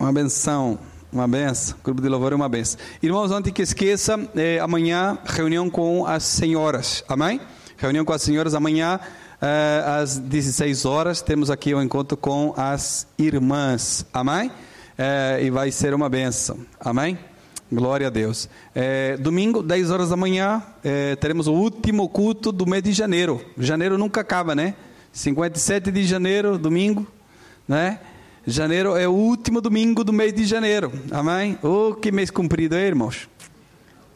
Uma benção. Uma benção. Grupo de louvor é uma benção. Irmãos, antes que esqueça, é, amanhã reunião com as senhoras. Amém? Reunião com as senhoras amanhã é, às 16 horas. Temos aqui o um encontro com as irmãs. Amém? É, e vai ser uma benção. Amém? Glória a Deus. É, domingo, 10 horas da manhã, é, teremos o último culto do mês de janeiro. Janeiro nunca acaba, né? 57 de janeiro, domingo, né? Janeiro é o último domingo do mês de janeiro. Amém? Oh, que mês comprido, hein, irmãos?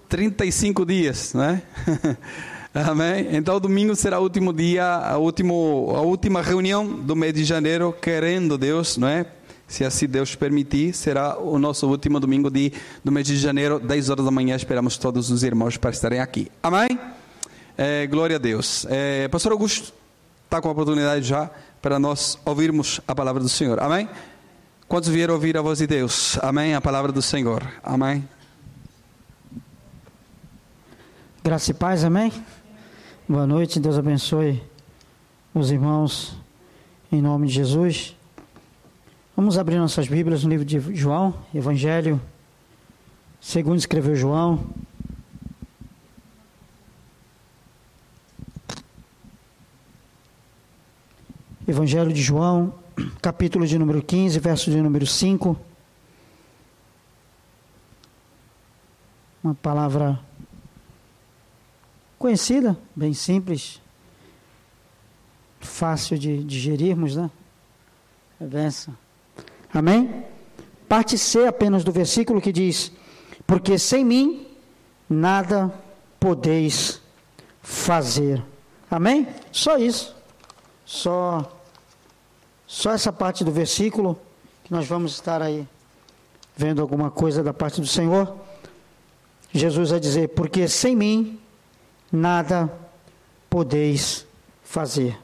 35 dias, né? Amém? Então, domingo será o último dia, a, último, a última reunião do mês de janeiro, querendo Deus, não é? Se assim Deus permitir, será o nosso último domingo de, do mês de janeiro, 10 horas da manhã. Esperamos todos os irmãos para estarem aqui. Amém? É, glória a Deus. É, Pastor Augusto está com a oportunidade já para nós ouvirmos a palavra do Senhor. Amém? Quantos vieram ouvir a voz de Deus? Amém? A palavra do Senhor. Amém? Graça e paz, amém? Boa noite, Deus abençoe os irmãos em nome de Jesus. Vamos abrir nossas Bíblias no livro de João, Evangelho, segundo escreveu João. Evangelho de João, capítulo de número 15, verso de número 5. Uma palavra conhecida, bem simples, fácil de digerirmos, né? É benção. Amém? Parte C apenas do versículo que diz: Porque sem mim nada podeis fazer. Amém? Só isso. Só só essa parte do versículo que nós vamos estar aí vendo alguma coisa da parte do Senhor. Jesus vai dizer: Porque sem mim nada podeis fazer.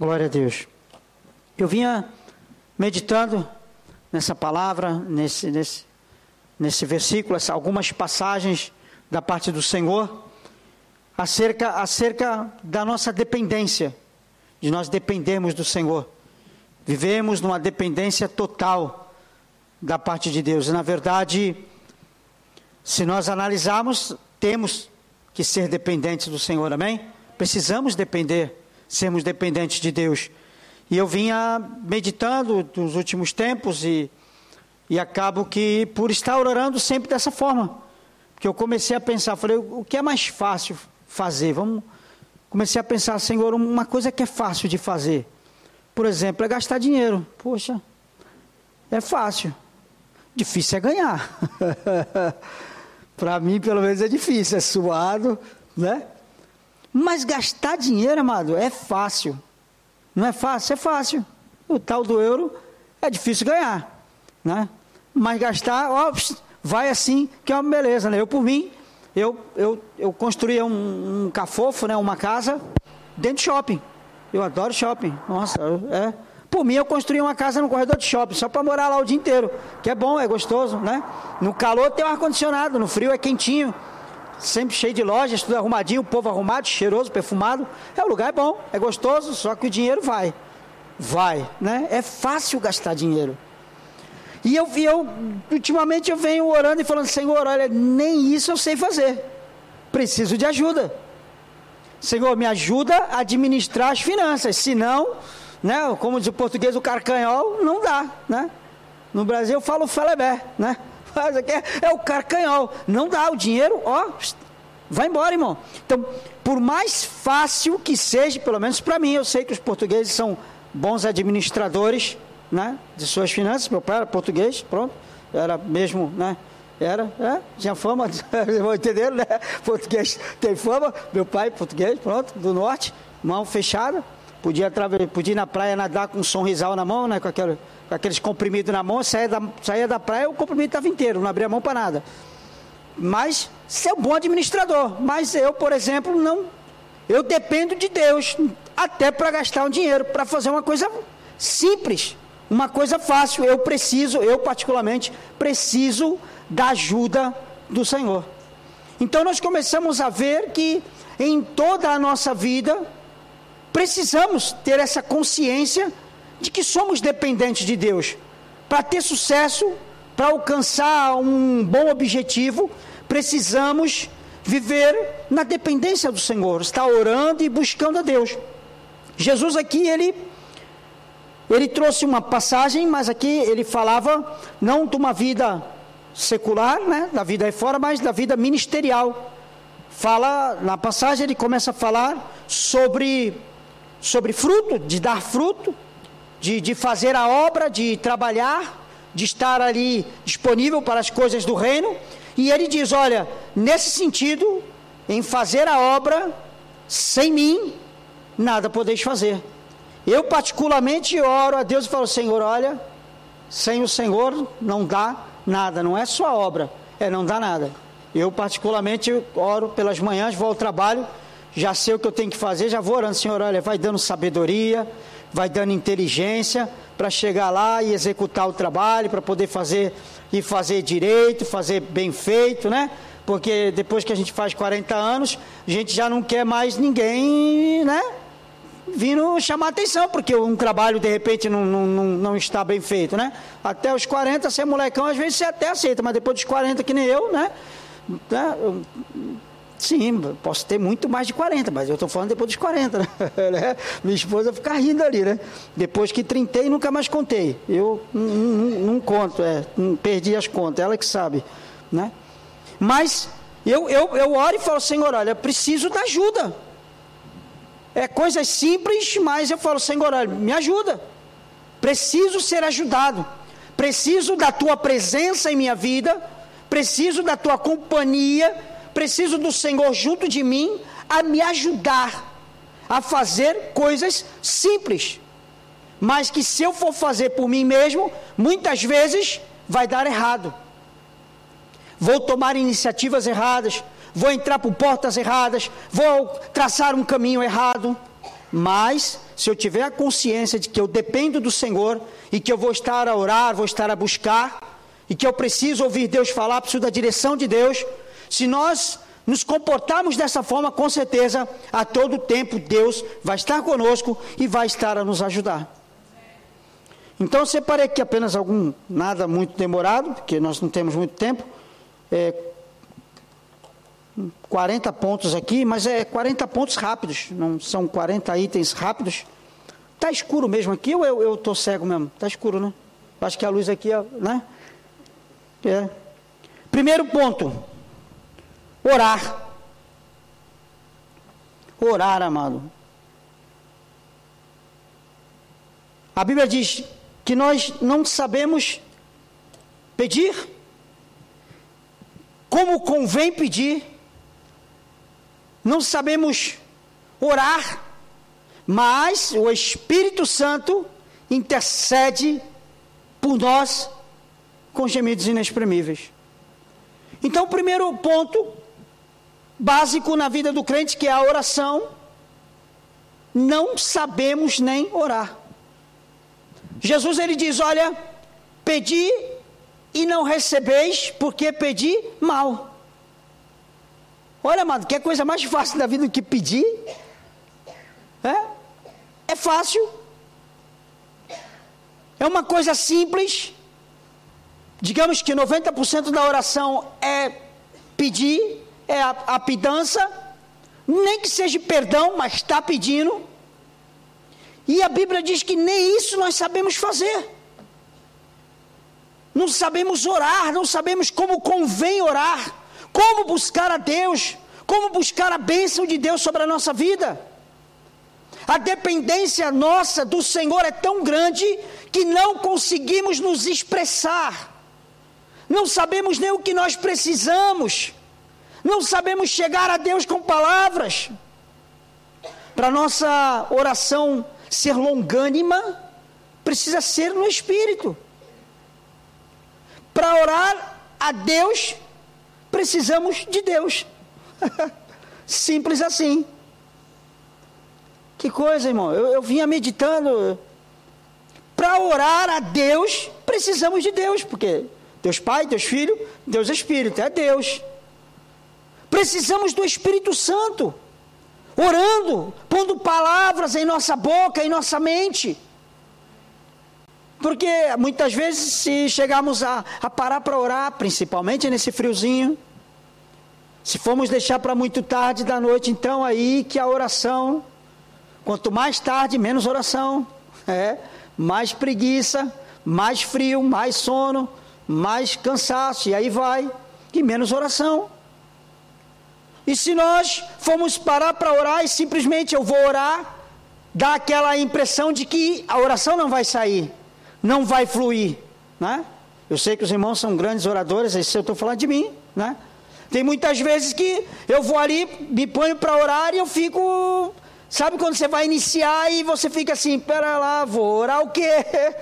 Glória a Deus. Eu vinha meditando nessa palavra, nesse, nesse, nesse versículo, essa, algumas passagens da parte do Senhor, acerca, acerca da nossa dependência de nós dependermos do Senhor. Vivemos numa dependência total da parte de Deus. E, na verdade, se nós analisarmos, temos que ser dependentes do Senhor, amém? Precisamos depender, sermos dependentes de Deus. E eu vinha meditando nos últimos tempos e, e acabo que, por estar orando sempre dessa forma, porque eu comecei a pensar, falei, o que é mais fácil fazer? Vamos comecei a pensar, Senhor, uma coisa que é fácil de fazer. Por exemplo, é gastar dinheiro. Poxa, é fácil. Difícil é ganhar. Para mim, pelo menos, é difícil, é suado, né? Mas gastar dinheiro, amado, é fácil. Não é fácil? É fácil. O tal do euro é difícil ganhar, né? Mas gastar, ó, vai assim, que é uma beleza, né? Eu, por mim, eu, eu, eu construía um, um cafofo, né, uma casa, dentro de shopping. Eu adoro shopping. Nossa, é. Por mim, eu construí uma casa no corredor de shopping, só para morar lá o dia inteiro. Que é bom, é gostoso, né? No calor tem ar-condicionado, no frio é quentinho. Sempre cheio de lojas, tudo arrumadinho, o povo arrumado, cheiroso, perfumado. É, o lugar é bom, é gostoso, só que o dinheiro vai. Vai, né? É fácil gastar dinheiro. E eu, eu, ultimamente eu venho orando e falando, Senhor, olha, nem isso eu sei fazer. Preciso de ajuda. Senhor, me ajuda a administrar as finanças. Senão, né, como diz o português, o carcanhol, não dá, né? No Brasil eu falo felebé, né? Mas aqui é, é o carcanhol. Não dá, o dinheiro, ó, vai embora, irmão. Então, por mais fácil que seja, pelo menos para mim, eu sei que os portugueses são bons administradores, né, de suas finanças. Meu pai era português, pronto, era mesmo, né? Era, é, tinha fama, entenderam, né? Português tem fama, meu pai português, pronto, do norte, mão fechada, podia, podia ir na praia nadar com um sorrisal na mão, né? Com, aquele, com aqueles comprimidos na mão, saía da, saía da praia, o comprimido estava inteiro, não abria a mão para nada. Mas é um bom administrador, mas eu, por exemplo, não. Eu dependo de Deus, até para gastar um dinheiro, para fazer uma coisa simples. Uma coisa fácil, eu preciso, eu particularmente, preciso da ajuda do Senhor. Então nós começamos a ver que em toda a nossa vida precisamos ter essa consciência de que somos dependentes de Deus. para ter sucesso, para alcançar um bom objetivo, precisamos viver na dependência do Senhor, estar orando e buscando a Deus. Jesus aqui, ele ele trouxe uma passagem, mas aqui ele falava não de uma vida secular, né, da vida aí fora, mas da vida ministerial. Fala, na passagem ele começa a falar sobre, sobre fruto, de dar fruto, de, de fazer a obra, de trabalhar, de estar ali disponível para as coisas do reino. E ele diz: olha, nesse sentido, em fazer a obra, sem mim, nada podeis fazer. Eu, particularmente, oro a Deus e falo: Senhor, olha, sem o Senhor não dá nada, não é sua obra, é não dá nada. Eu, particularmente, oro pelas manhãs, vou ao trabalho, já sei o que eu tenho que fazer, já vou orando, Senhor, olha, vai dando sabedoria, vai dando inteligência para chegar lá e executar o trabalho, para poder fazer e fazer direito, fazer bem feito, né? Porque depois que a gente faz 40 anos, a gente já não quer mais ninguém, né? Vindo chamar atenção, porque um trabalho de repente não, não, não, está bem feito, né? Até os 40, ser molecão, às vezes você até aceita, mas depois dos 40, que nem eu, né? né? Sim, posso ter muito mais de 40, mas eu estou falando depois dos 40, né? Minha esposa fica rindo ali, né? Depois que trintei, nunca mais contei. Eu não conto, é, perdi as contas, ela que sabe, né? Mas eu, eu, eu oro e falo, Senhor, olha, preciso da ajuda é coisas simples, mas eu falo, Senhor, me ajuda. Preciso ser ajudado. Preciso da tua presença em minha vida. Preciso da tua companhia. Preciso do Senhor junto de mim a me ajudar a fazer coisas simples. Mas que se eu for fazer por mim mesmo, muitas vezes vai dar errado. Vou tomar iniciativas erradas, vou entrar por portas erradas, vou traçar um caminho errado. Mas, se eu tiver a consciência de que eu dependo do Senhor e que eu vou estar a orar, vou estar a buscar, e que eu preciso ouvir Deus falar, preciso da direção de Deus, se nós nos comportarmos dessa forma, com certeza, a todo tempo Deus vai estar conosco e vai estar a nos ajudar. Então, separei aqui apenas algum, nada muito demorado, porque nós não temos muito tempo, é, 40 pontos aqui, mas é 40 pontos rápidos, não são 40 itens rápidos. Tá escuro mesmo aqui ou eu, eu tô cego mesmo? Tá escuro, né? Acho que a luz aqui, né? É. Primeiro ponto: orar. Orar, amado. A Bíblia diz que nós não sabemos pedir como convém pedir não sabemos orar, mas o Espírito Santo intercede por nós com gemidos inexprimíveis. Então, o primeiro ponto básico na vida do crente, que é a oração, não sabemos nem orar. Jesus ele diz: Olha, pedi e não recebeis, porque pedi mal. Olha, amado, que coisa mais fácil da vida do que pedir? É? É fácil. É uma coisa simples. Digamos que 90% da oração é pedir, é a, a pidança, nem que seja perdão, mas está pedindo. E a Bíblia diz que nem isso nós sabemos fazer. Não sabemos orar, não sabemos como convém orar. Como buscar a Deus? Como buscar a bênção de Deus sobre a nossa vida? A dependência nossa do Senhor é tão grande que não conseguimos nos expressar. Não sabemos nem o que nós precisamos. Não sabemos chegar a Deus com palavras. Para nossa oração ser longânima, precisa ser no espírito. Para orar a Deus, precisamos de Deus. Simples assim. Que coisa, irmão. Eu, eu vinha meditando. Para orar a Deus, precisamos de Deus, porque Deus Pai, Deus Filho, Deus Espírito, é Deus. Precisamos do Espírito Santo, orando, pondo palavras em nossa boca, em nossa mente. Porque muitas vezes, se chegarmos a, a parar para orar, principalmente nesse friozinho, se formos deixar para muito tarde da noite, então aí que a oração, quanto mais tarde, menos oração, é, mais preguiça, mais frio, mais sono, mais cansaço, e aí vai, e menos oração. E se nós formos parar para orar e simplesmente eu vou orar, dá aquela impressão de que a oração não vai sair não vai fluir, né? Eu sei que os irmãos são grandes oradores, isso eu estou falando de mim, né? Tem muitas vezes que eu vou ali, me ponho para orar e eu fico, sabe quando você vai iniciar e você fica assim, pera lá, vou orar o quê?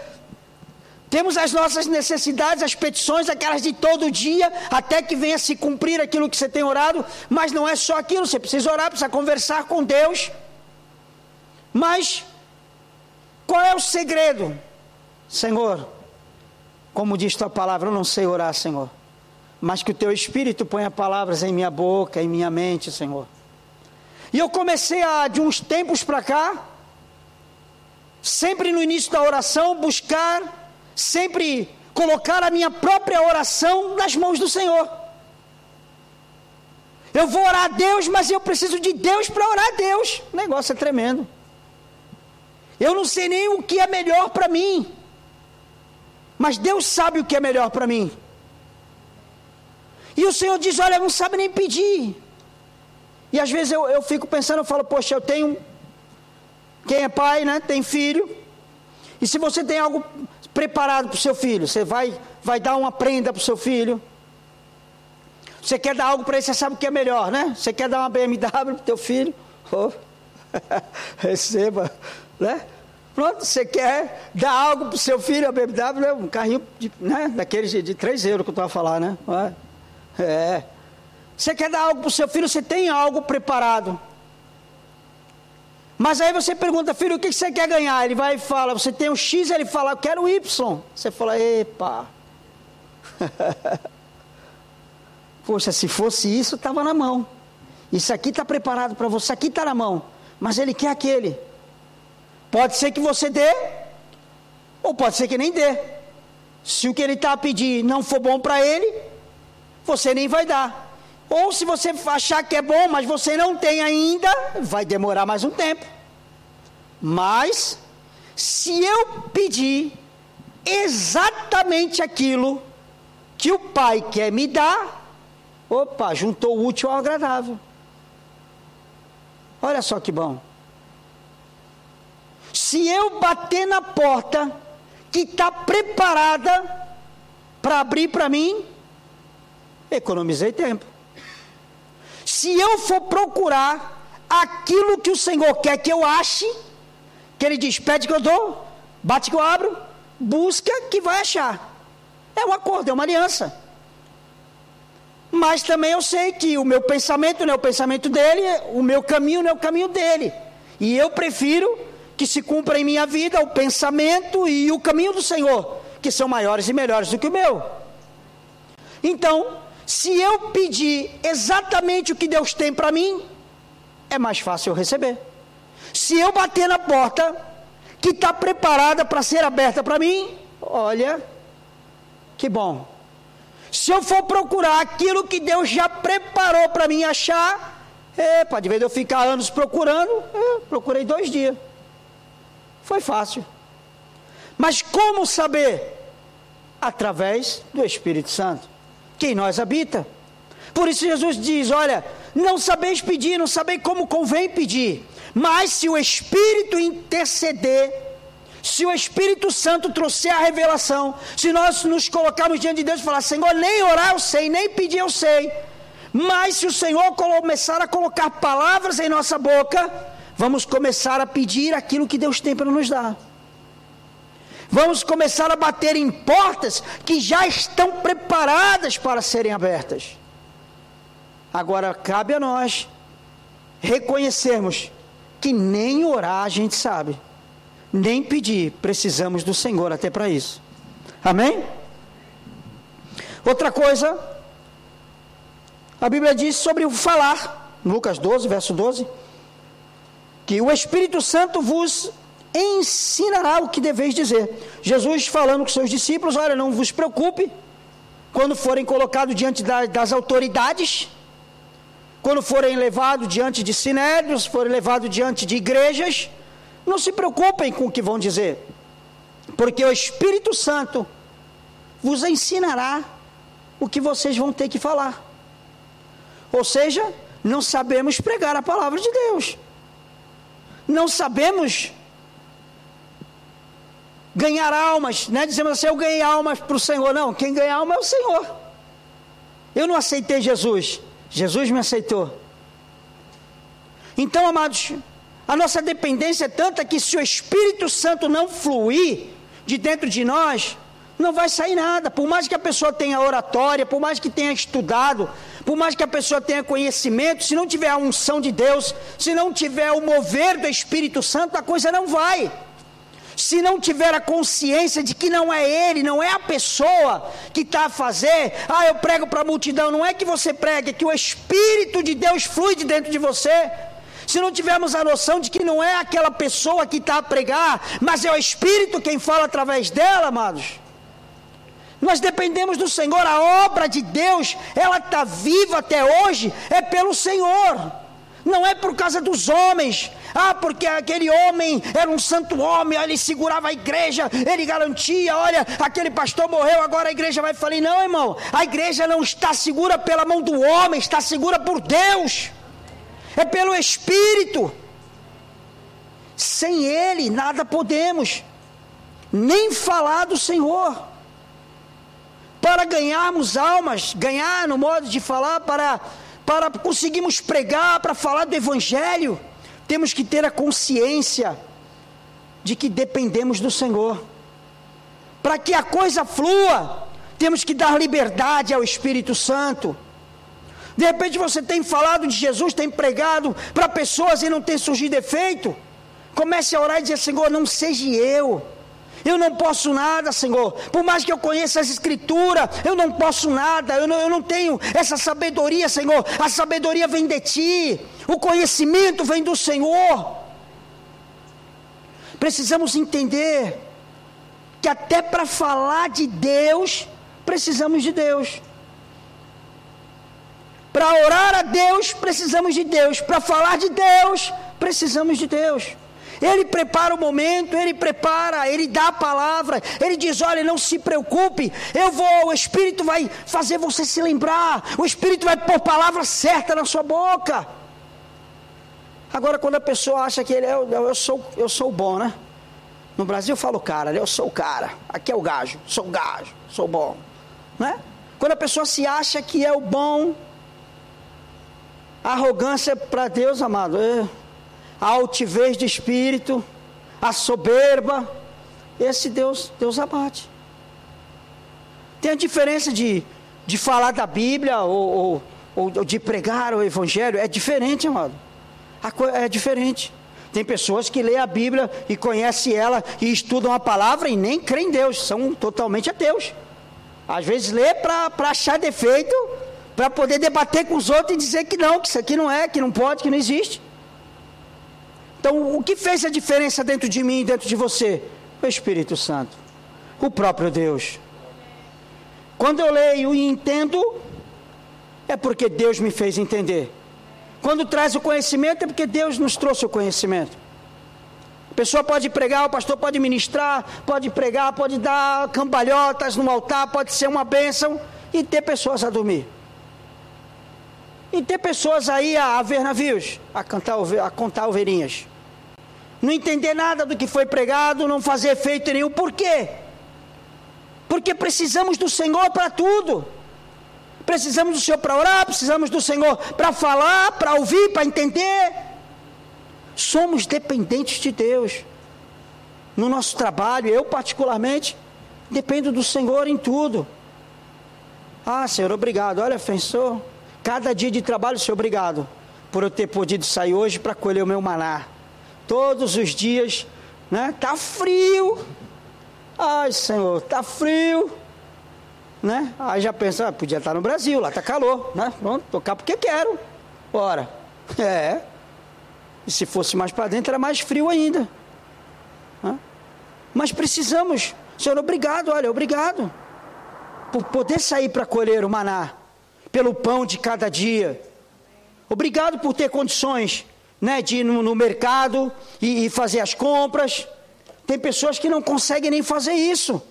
Temos as nossas necessidades, as petições, aquelas de todo dia, até que venha se cumprir aquilo que você tem orado, mas não é só aquilo, você precisa orar, precisa conversar com Deus. Mas qual é o segredo? Senhor, como diz tua palavra, eu não sei orar, Senhor, mas que o teu Espírito ponha palavras em minha boca, em minha mente, Senhor. E eu comecei a, de uns tempos para cá, sempre no início da oração, buscar, sempre colocar a minha própria oração nas mãos do Senhor. Eu vou orar a Deus, mas eu preciso de Deus para orar a Deus. O negócio é tremendo. Eu não sei nem o que é melhor para mim. Mas Deus sabe o que é melhor para mim. E o Senhor diz: Olha, não sabe nem pedir. E às vezes eu, eu fico pensando, eu falo, poxa, eu tenho. Quem é pai, né? Tem filho. E se você tem algo preparado para o seu filho, você vai, vai dar uma prenda para o seu filho. Você quer dar algo para ele, você sabe o que é melhor, né? Você quer dar uma BMW para o teu filho? Oh, receba, né? Pronto, você quer dar algo para o seu filho, a BMW, um carrinho de, né, daqueles de, de 3 euros que eu estava a falar, né? É. Você quer dar algo para o seu filho, você tem algo preparado. Mas aí você pergunta, filho, o que você quer ganhar? Ele vai e fala, você tem o X, ele fala, eu quero o Y. Você fala, epa. Poxa, se fosse isso, estava na mão. Isso aqui está preparado para você, aqui está na mão. Mas ele quer aquele. Pode ser que você dê, ou pode ser que nem dê. Se o que ele está a pedir não for bom para ele, você nem vai dar. Ou se você achar que é bom, mas você não tem ainda, vai demorar mais um tempo. Mas, se eu pedir exatamente aquilo que o pai quer me dar, opa, juntou o útil ao agradável. Olha só que bom. Se eu bater na porta que está preparada para abrir para mim, economizei tempo. Se eu for procurar aquilo que o Senhor quer que eu ache, que Ele diz: pede que eu dou, bate que eu abro, busca que vai achar. É um acordo, é uma aliança. Mas também eu sei que o meu pensamento não é o pensamento dele, o meu caminho não é o caminho dele. E eu prefiro que se cumpra em minha vida o pensamento e o caminho do Senhor, que são maiores e melhores do que o meu. Então, se eu pedir exatamente o que Deus tem para mim, é mais fácil eu receber. Se eu bater na porta que está preparada para ser aberta para mim, olha, que bom. Se eu for procurar aquilo que Deus já preparou para mim achar, é, pode ver eu ficar anos procurando, é, procurei dois dias. Foi fácil. Mas como saber? Através do Espírito Santo, que em nós habita. Por isso Jesus diz: Olha, não sabeis pedir, não sabeis como convém pedir, mas se o Espírito interceder, se o Espírito Santo trouxer a revelação, se nós nos colocarmos diante de Deus e falar: Senhor, nem orar eu sei, nem pedir eu sei, mas se o Senhor começar a colocar palavras em nossa boca, vamos começar a pedir aquilo que Deus tem para nos dar. Vamos começar a bater em portas que já estão preparadas para serem abertas. Agora cabe a nós reconhecermos que nem orar a gente sabe, nem pedir, precisamos do Senhor até para isso. Amém? Outra coisa, a Bíblia diz sobre o falar, Lucas 12, verso 12 que o Espírito Santo vos ensinará o que deveis dizer. Jesus falando com seus discípulos: olha, não vos preocupe, quando forem colocados diante das autoridades, quando forem levados diante de sinédrios, forem levados diante de igrejas, não se preocupem com o que vão dizer, porque o Espírito Santo vos ensinará o que vocês vão ter que falar. Ou seja, não sabemos pregar a palavra de Deus. Não sabemos ganhar almas, né? Dizemos assim, eu ganhei almas para o Senhor. Não, quem ganha alma é o Senhor. Eu não aceitei Jesus, Jesus me aceitou. Então, amados, a nossa dependência é tanta que se o Espírito Santo não fluir de dentro de nós, não vai sair nada. Por mais que a pessoa tenha oratória, por mais que tenha estudado, por mais que a pessoa tenha conhecimento, se não tiver a unção de Deus, se não tiver o mover do Espírito Santo, a coisa não vai. Se não tiver a consciência de que não é ele, não é a pessoa que está a fazer, ah, eu prego para a multidão, não é que você prega, é que o Espírito de Deus flui de dentro de você. Se não tivermos a noção de que não é aquela pessoa que está a pregar, mas é o Espírito quem fala através dela, amados nós dependemos do Senhor, a obra de Deus, ela está viva até hoje, é pelo Senhor, não é por causa dos homens. Ah, porque aquele homem era um santo homem, ele segurava a igreja, ele garantia: olha, aquele pastor morreu, agora a igreja vai falir. Não, irmão, a igreja não está segura pela mão do homem, está segura por Deus, é pelo Espírito. Sem Ele nada podemos, nem falar do Senhor para ganharmos almas, ganhar no modo de falar, para, para conseguirmos pregar, para falar do Evangelho, temos que ter a consciência de que dependemos do Senhor. Para que a coisa flua, temos que dar liberdade ao Espírito Santo. De repente você tem falado de Jesus, tem pregado para pessoas e não tem surgido efeito. Comece a orar e dizer: Senhor, não seja eu eu não posso nada, Senhor. Por mais que eu conheça as Escrituras, eu não posso nada. Eu não, eu não tenho essa sabedoria, Senhor. A sabedoria vem de Ti. O conhecimento vem do Senhor. Precisamos entender que até para falar de Deus, precisamos de Deus. Para orar a Deus, precisamos de Deus. Para falar de Deus, precisamos de Deus. Ele prepara o momento, ele prepara, ele dá a palavra, ele diz: olha, não se preocupe, eu vou, o Espírito vai fazer você se lembrar, o Espírito vai pôr palavra certa na sua boca. Agora, quando a pessoa acha que ele é, eu, eu sou, eu sou bom, né? No Brasil eu falo cara, eu sou o cara, aqui é o gajo, sou o gajo, sou bom, né? Quando a pessoa se acha que é o bom, arrogância para Deus, amado, é, a altivez de espírito, a soberba, esse Deus, Deus abate. Tem a diferença de, de falar da Bíblia ou, ou, ou de pregar o Evangelho, é diferente, amado. É diferente. Tem pessoas que lêem a Bíblia e conhecem ela e estudam a palavra e nem creem em Deus, são totalmente ateus. Às vezes lê para achar defeito, para poder debater com os outros e dizer que não, que isso aqui não é, que não pode, que não existe. Então, o que fez a diferença dentro de mim e dentro de você? O Espírito Santo, o próprio Deus. Quando eu leio e entendo, é porque Deus me fez entender. Quando traz o conhecimento, é porque Deus nos trouxe o conhecimento. A pessoa pode pregar, o pastor pode ministrar, pode pregar, pode dar cambalhotas no altar, pode ser uma bênção e ter pessoas a dormir. E ter pessoas aí a, a ver navios, a, cantar, a contar ovelhinhas não entender nada do que foi pregado, não fazer efeito nenhum. Por quê? Porque precisamos do Senhor para tudo. Precisamos do Senhor para orar, precisamos do Senhor para falar, para ouvir, para entender. Somos dependentes de Deus. No nosso trabalho, eu particularmente, dependo do Senhor em tudo. Ah, Senhor, obrigado. Olha, Senhor, cada dia de trabalho, Senhor, obrigado por eu ter podido sair hoje para colher o meu maná todos os dias, né? Tá frio. Ai, Senhor, tá frio. Né? Aí já pensa, ah, podia estar no Brasil, lá tá calor, né? Pronto, tocar porque quero. Ora, é. E se fosse mais para dentro era mais frio ainda. Mas precisamos. Senhor, obrigado, olha, obrigado. Por poder sair para colher o maná. Pelo pão de cada dia. Obrigado por ter condições né, de ir no, no mercado e, e fazer as compras. Tem pessoas que não conseguem nem fazer isso.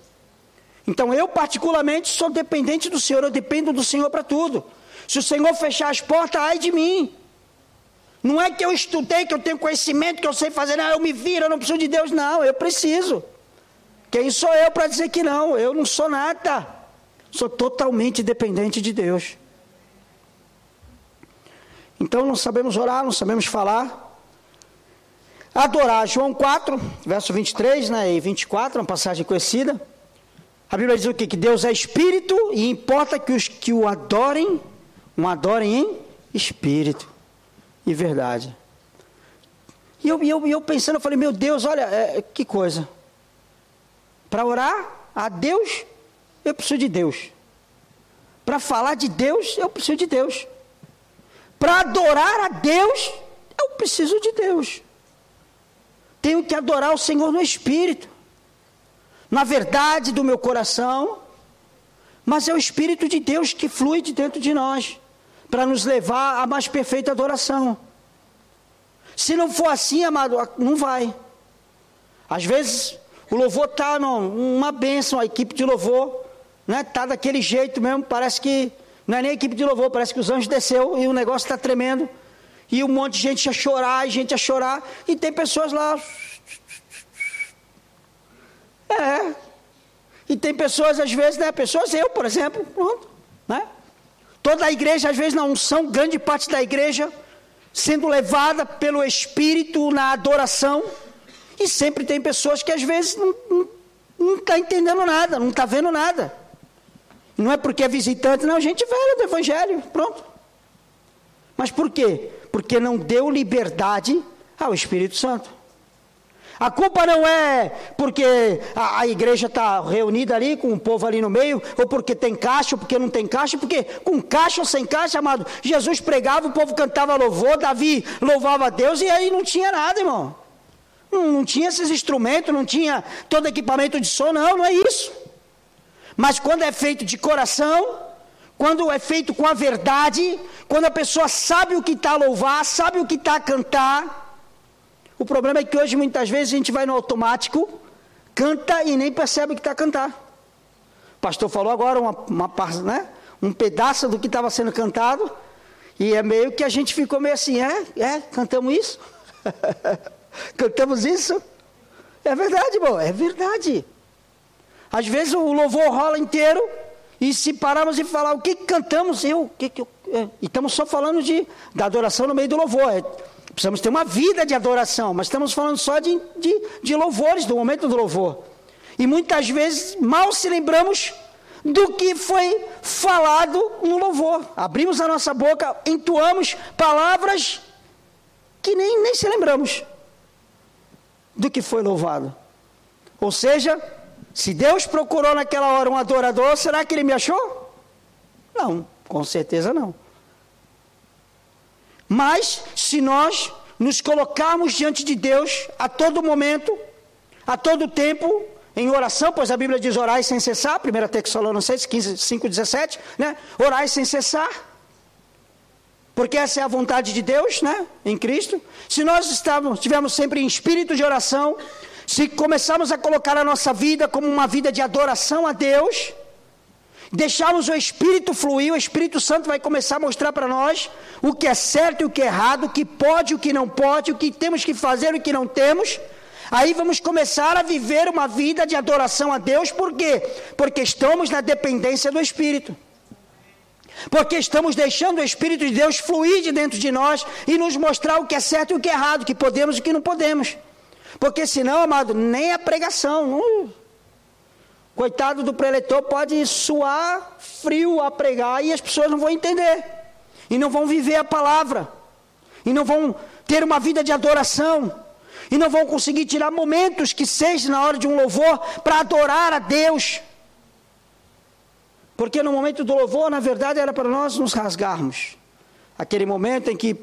Então eu, particularmente, sou dependente do Senhor, eu dependo do Senhor para tudo. Se o Senhor fechar as portas, ai de mim. Não é que eu estudei, que eu tenho conhecimento, que eu sei fazer, não, eu me viro, eu não preciso de Deus, não, eu preciso. Quem sou eu para dizer que não? Eu não sou nada. Sou totalmente dependente de Deus. Então não sabemos orar, não sabemos falar. Adorar, João 4, verso 23 né, e 24, uma passagem conhecida. A Bíblia diz o quê? Que Deus é espírito e importa que os que o adorem, o adorem em espírito e verdade. E eu, eu, eu pensando, eu falei, meu Deus, olha, é, que coisa. Para orar a Deus, eu preciso de Deus. Para falar de Deus, eu preciso de Deus. Para adorar a Deus, eu preciso de Deus. Tenho que adorar o Senhor no Espírito, na verdade do meu coração, mas é o Espírito de Deus que flui de dentro de nós, para nos levar à mais perfeita adoração. Se não for assim, amado, não vai. Às vezes o louvor está numa bênção, a equipe de louvor, né? Tá daquele jeito mesmo, parece que não é nem equipe de louvor, parece que os anjos desceu e o negócio está tremendo. E um monte de gente a chorar, e gente a chorar. E tem pessoas lá. É. E tem pessoas, às vezes, né? Pessoas, eu, por exemplo, pronto. Né? Toda a igreja, às vezes, na unção, grande parte da igreja, sendo levada pelo Espírito na adoração. E sempre tem pessoas que, às vezes, não estão tá entendendo nada, não está vendo nada. Não é porque é visitante, não, gente velha do Evangelho, pronto. Mas por quê? Porque não deu liberdade ao Espírito Santo. A culpa não é porque a, a igreja está reunida ali, com o povo ali no meio, ou porque tem caixa, ou porque não tem caixa, porque com caixa ou sem caixa, amado, Jesus pregava, o povo cantava louvor, Davi louvava a Deus, e aí não tinha nada, irmão. Não, não tinha esses instrumentos, não tinha todo equipamento de som, não, não é isso. Mas quando é feito de coração, quando é feito com a verdade, quando a pessoa sabe o que está a louvar, sabe o que está a cantar. O problema é que hoje muitas vezes a gente vai no automático, canta e nem percebe o que está a cantar. O pastor falou agora uma, uma né, um pedaço do que estava sendo cantado, e é meio que a gente ficou meio assim, é, é, cantamos isso? cantamos isso? É verdade, irmão, é verdade. Às vezes o louvor rola inteiro e se pararmos e falar o que, que cantamos, eu, o que, que eu, é, e estamos só falando de, da adoração no meio do louvor. É, precisamos ter uma vida de adoração, mas estamos falando só de, de, de louvores, do momento do louvor. E muitas vezes mal se lembramos do que foi falado no louvor. Abrimos a nossa boca, entoamos palavras que nem, nem se lembramos do que foi louvado. Ou seja, se Deus procurou naquela hora um adorador, será que ele me achou? Não, com certeza não. Mas se nós nos colocarmos diante de Deus a todo momento, a todo tempo, em oração, pois a Bíblia diz orai sem cessar, 1 Texsalonicenses 15, 5, 17, né? Orai sem cessar. Porque essa é a vontade de Deus, né? Em Cristo. Se nós estávamos, estivermos sempre em espírito de oração, se começarmos a colocar a nossa vida como uma vida de adoração a Deus, deixarmos o Espírito fluir, o Espírito Santo vai começar a mostrar para nós o que é certo e o que é errado, o que pode e o que não pode, o que temos que fazer e o que não temos. Aí vamos começar a viver uma vida de adoração a Deus, por quê? Porque estamos na dependência do Espírito. Porque estamos deixando o Espírito de Deus fluir de dentro de nós e nos mostrar o que é certo e o que é errado, o que podemos e o que não podemos. Porque senão, amado, nem a pregação. Uh, coitado do preletor pode suar frio a pregar e as pessoas não vão entender. E não vão viver a palavra. E não vão ter uma vida de adoração. E não vão conseguir tirar momentos que seja na hora de um louvor para adorar a Deus. Porque no momento do louvor, na verdade, era para nós nos rasgarmos. Aquele momento em que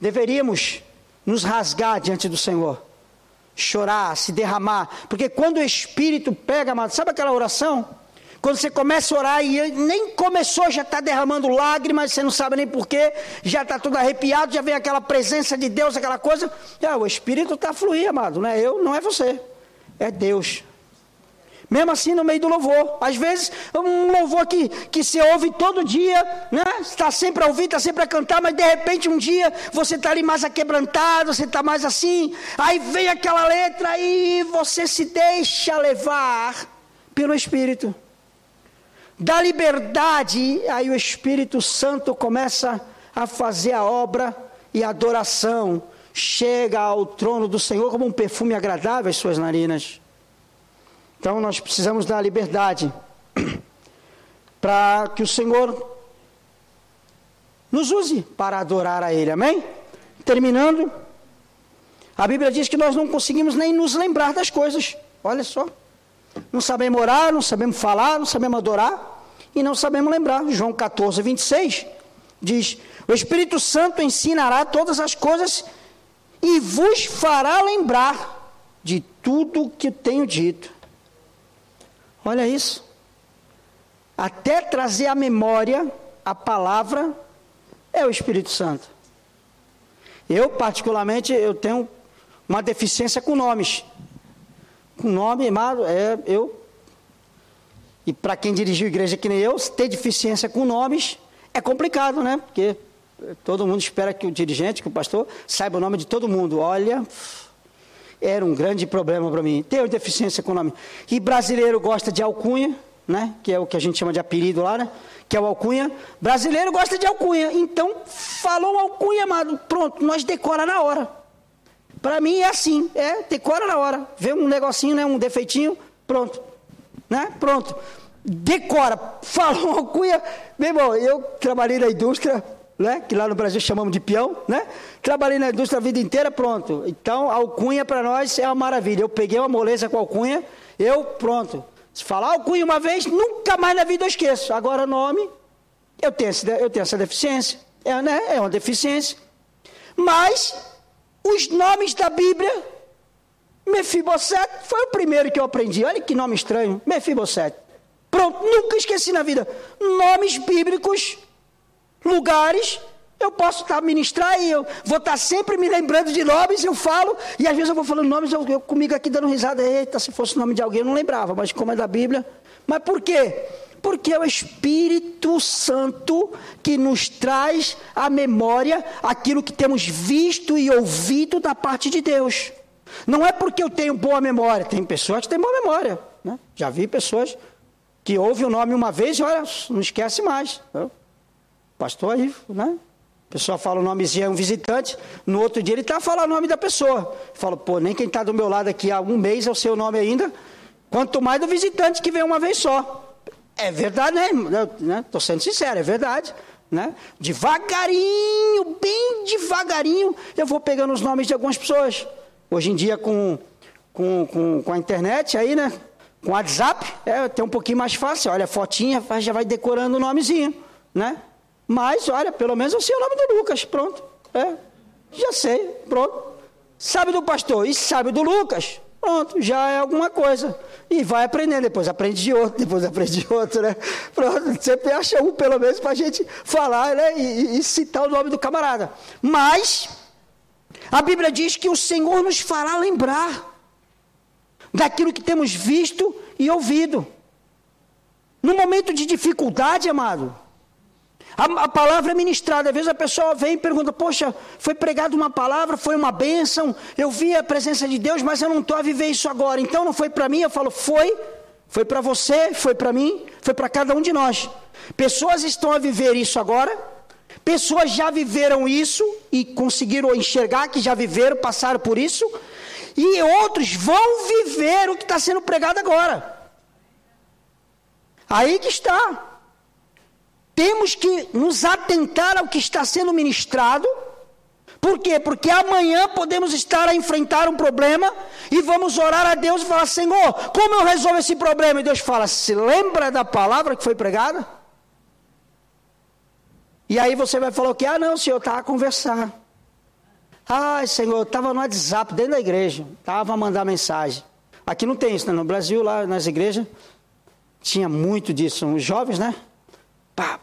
deveríamos nos rasgar diante do Senhor chorar, se derramar. Porque quando o Espírito pega, amado, sabe aquela oração? Quando você começa a orar e nem começou, já está derramando lágrimas, você não sabe nem porquê, já está tudo arrepiado, já vem aquela presença de Deus, aquela coisa. Ah, o Espírito está fluir, amado, não é eu, não é você, é Deus. Mesmo assim, no meio do louvor. Às vezes, um louvor que, que se ouve todo dia, né? Está sempre a ouvir, está sempre a cantar, mas de repente um dia você está ali mais aquebrantado, você está mais assim. Aí vem aquela letra e você se deixa levar pelo Espírito. Da liberdade, aí o Espírito Santo começa a fazer a obra e a adoração chega ao trono do Senhor como um perfume agradável às suas narinas. Então nós precisamos da liberdade para que o Senhor nos use para adorar a Ele, amém? Terminando, a Bíblia diz que nós não conseguimos nem nos lembrar das coisas, olha só. Não sabemos orar, não sabemos falar, não sabemos adorar e não sabemos lembrar. João 14, 26 diz: O Espírito Santo ensinará todas as coisas e vos fará lembrar de tudo que tenho dito. Olha isso. Até trazer à memória a palavra é o Espírito Santo. Eu, particularmente, eu tenho uma deficiência com nomes. Com nome, é, eu. E para quem dirigiu igreja que nem eu, ter deficiência com nomes é complicado, né? Porque todo mundo espera que o dirigente, que o pastor, saiba o nome de todo mundo. Olha, era um grande problema para mim. Tenho deficiência nome. E brasileiro gosta de alcunha, né? Que é o que a gente chama de apelido lá, né? Que é o alcunha. Brasileiro gosta de alcunha. Então, falou alcunha, amado. Pronto, nós decora na hora. Para mim é assim, é, decora na hora. Vê um negocinho, né? Um defeitinho, pronto. Né? Pronto. Decora. Falou alcunha. Meu irmão, eu trabalhei na indústria né? que lá no Brasil chamamos de peão, né? Trabalhei na indústria a vida inteira, pronto. Então, alcunha para nós é uma maravilha. Eu peguei uma moleza com alcunha, eu, pronto. Se falar alcunha uma vez, nunca mais na vida eu esqueço. Agora, nome, eu tenho, eu tenho essa deficiência. É, né? é uma deficiência. Mas, os nomes da Bíblia, Mefibosete foi o primeiro que eu aprendi. Olha que nome estranho, Mefibosete. Pronto, nunca esqueci na vida. Nomes bíblicos lugares, eu posso estar ministrar e eu vou estar sempre me lembrando de nomes, eu falo, e às vezes eu vou falando nomes, eu, eu comigo aqui dando risada, eita, se fosse o nome de alguém eu não lembrava, mas como é da Bíblia. Mas por quê? Porque é o Espírito Santo que nos traz à memória aquilo que temos visto e ouvido da parte de Deus. Não é porque eu tenho boa memória, tem pessoas que têm boa memória. Né? Já vi pessoas que ouvem o nome uma vez e olha, não esquece mais. Né? Pastor aí, né? A pessoa fala o nomezinho, é um visitante, no outro dia ele está falar o nome da pessoa. Fala, pô, nem quem está do meu lado aqui há um mês é o seu nome ainda, quanto mais do visitante que vem uma vez só. É verdade, né? Estou né? sendo sincero, é verdade. Né? Devagarinho, bem devagarinho, eu vou pegando os nomes de algumas pessoas. Hoje em dia, com, com, com, com a internet aí, né? Com o WhatsApp, é até um pouquinho mais fácil. Olha fotinha, já vai decorando o nomezinho, né? Mas, olha, pelo menos eu sei o nome do Lucas, pronto. É, já sei, pronto. Sabe do pastor e sabe do Lucas, pronto, já é alguma coisa. E vai aprendendo, depois aprende de outro, depois aprende de outro, né? Pronto, sempre acha um, pelo menos, para a gente falar né? E, e, citar o nome do camarada. Mas, a Bíblia diz que o Senhor nos fará lembrar daquilo que temos visto e ouvido. No momento de dificuldade, amado, a, a, palavra é ministrada. Às vezes a pessoa vem e pergunta: Poxa, foi pregada uma palavra, foi uma bênção, eu vi a presença de Deus, mas eu não estou a viver isso agora. Então não foi para mim? Eu falo: Foi, foi para você, foi para mim, foi para cada um de nós. Pessoas estão a viver isso agora, pessoas já viveram isso e conseguiram enxergar que já viveram, passaram por isso, e outros vão viver o que está sendo pregado agora. Aí que está temos que nos atentar ao que está sendo ministrado. Por quê? Porque amanhã podemos estar a enfrentar um problema e vamos orar a Deus e falar: Senhor, como eu resolvo esse problema? E Deus fala: Se lembra da palavra que foi pregada? E aí você vai falar o que? Ah, não, senhor, está a conversar. Ai, Senhor, eu estava no WhatsApp dentro da igreja, estava a mandar mensagem. Aqui não tem isso, né? No Brasil, lá nas igrejas, tinha muito disso. Os jovens, né?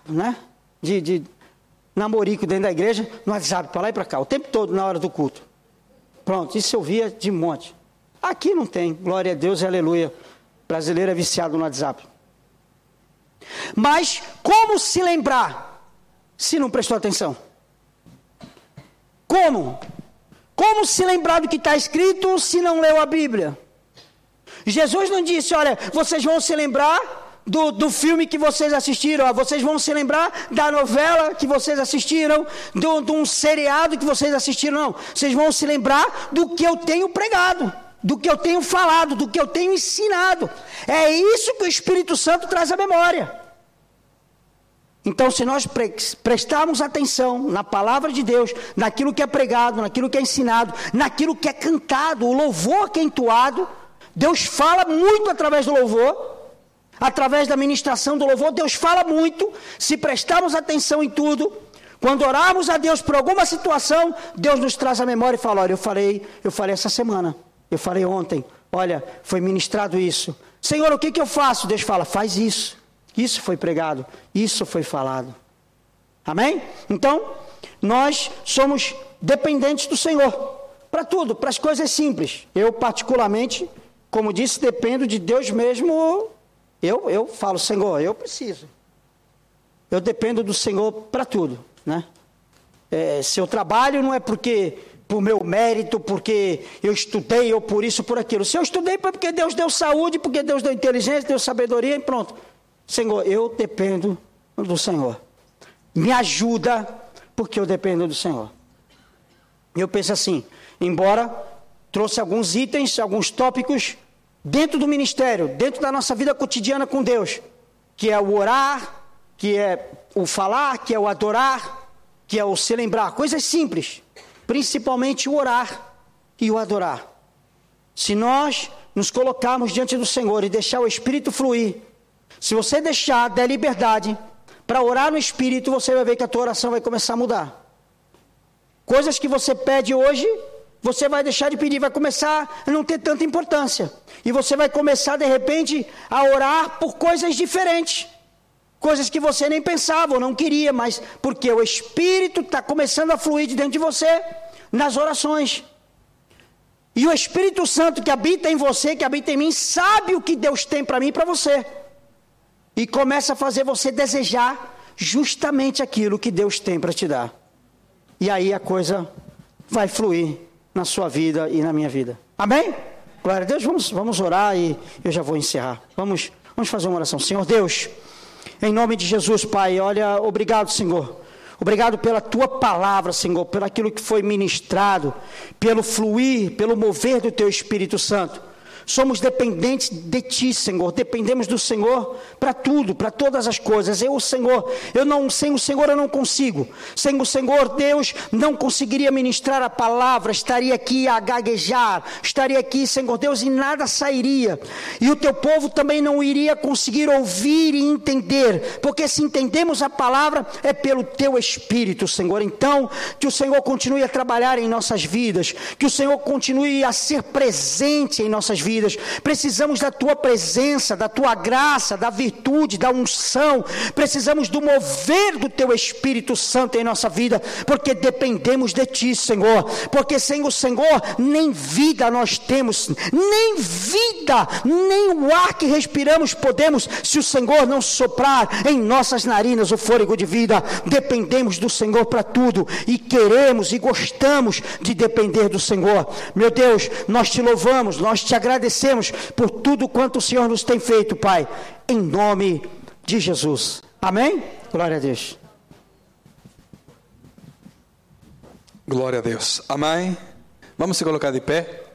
Né? De, de namorico dentro da igreja, no WhatsApp, para lá e para cá, o tempo todo na hora do culto. Pronto, isso eu via de monte. Aqui não tem, glória a Deus aleluia. Brasileiro é viciado no WhatsApp. Mas como se lembrar se não prestou atenção? Como? Como se lembrar do que está escrito se não leu a Bíblia? Jesus não disse, olha, vocês vão se lembrar do, do filme que vocês assistiram, vocês vão se lembrar da novela que vocês assistiram, do, de um seriado que vocês assistiram, não. Vocês vão se lembrar do que eu tenho pregado, do que eu tenho falado, do que eu tenho ensinado. É isso que o Espírito Santo traz à memória. Então, se nós pre prestarmos atenção na palavra de Deus, naquilo que é pregado, naquilo que é ensinado, naquilo que é cantado, o louvor que é entoado, Deus fala muito através do louvor. Através da ministração do louvor, Deus fala muito. Se prestarmos atenção em tudo, quando orarmos a Deus por alguma situação, Deus nos traz a memória e fala: Olha, eu falei, eu falei essa semana, eu falei ontem, olha, foi ministrado isso. Senhor, o que, que eu faço? Deus fala: faz isso. Isso foi pregado, isso foi falado. Amém? Então, nós somos dependentes do Senhor para tudo, para as coisas simples. Eu, particularmente, como disse, dependo de Deus mesmo eu, eu falo, Senhor, eu preciso. Eu dependo do Senhor para tudo, né? É, trabalho não é porque por meu mérito, porque eu estudei ou por isso por aquilo. Se eu estudei foi porque Deus deu saúde, porque Deus deu inteligência, deu sabedoria e pronto. Senhor, eu dependo do Senhor. Me ajuda porque eu dependo do Senhor. Eu penso assim, embora trouxe alguns itens, alguns tópicos dentro do ministério, dentro da nossa vida cotidiana com Deus, que é o orar, que é o falar, que é o adorar, que é o se lembrar, coisas simples, principalmente o orar e o adorar. Se nós nos colocarmos diante do Senhor e deixar o Espírito fluir, se você deixar, der liberdade para orar no Espírito, você vai ver que a tua oração vai começar a mudar. Coisas que você pede hoje, você vai deixar de pedir, vai começar a não ter tanta importância. E você vai começar, de repente, a orar por coisas diferentes. Coisas que você nem pensava ou não queria, mas porque o Espírito está começando a fluir de dentro de você nas orações. E o Espírito Santo que habita em você, que habita em mim, sabe o que Deus tem para mim e para você. E começa a fazer você desejar justamente aquilo que Deus tem para te dar. E aí a coisa vai fluir na sua vida e na minha vida. Amém? Glória a Deus, vamos, vamos orar e eu já vou encerrar. Vamos, vamos fazer uma oração. Senhor Deus, em nome de Jesus, Pai, olha, obrigado, Senhor. Obrigado pela tua palavra, Senhor, pelo aquilo que foi ministrado, pelo fluir, pelo mover do teu Espírito Santo. Somos dependentes de Ti, Senhor. Dependemos do Senhor para tudo, para todas as coisas. Eu, Senhor, eu não, sem o Senhor eu não consigo. Sem o Senhor, Deus, não conseguiria ministrar a palavra. Estaria aqui a gaguejar. Estaria aqui, Senhor Deus, e nada sairia. E o Teu povo também não iria conseguir ouvir e entender. Porque se entendemos a palavra, é pelo Teu Espírito, Senhor. Então, que o Senhor continue a trabalhar em nossas vidas. Que o Senhor continue a ser presente em nossas vidas vidas. Precisamos da tua presença, da tua graça, da virtude, da unção. Precisamos do mover do teu Espírito Santo em nossa vida, porque dependemos de ti, Senhor. Porque sem o Senhor, nem vida nós temos, nem vida, nem o ar que respiramos podemos, se o Senhor não soprar em nossas narinas o fôlego de vida. Dependemos do Senhor para tudo e queremos e gostamos de depender do Senhor. Meu Deus, nós te louvamos, nós te agradecemos agradecemos por tudo quanto o Senhor nos tem feito, Pai, em nome de Jesus. Amém? Glória a Deus. Glória a Deus. Amém. Vamos se colocar de pé.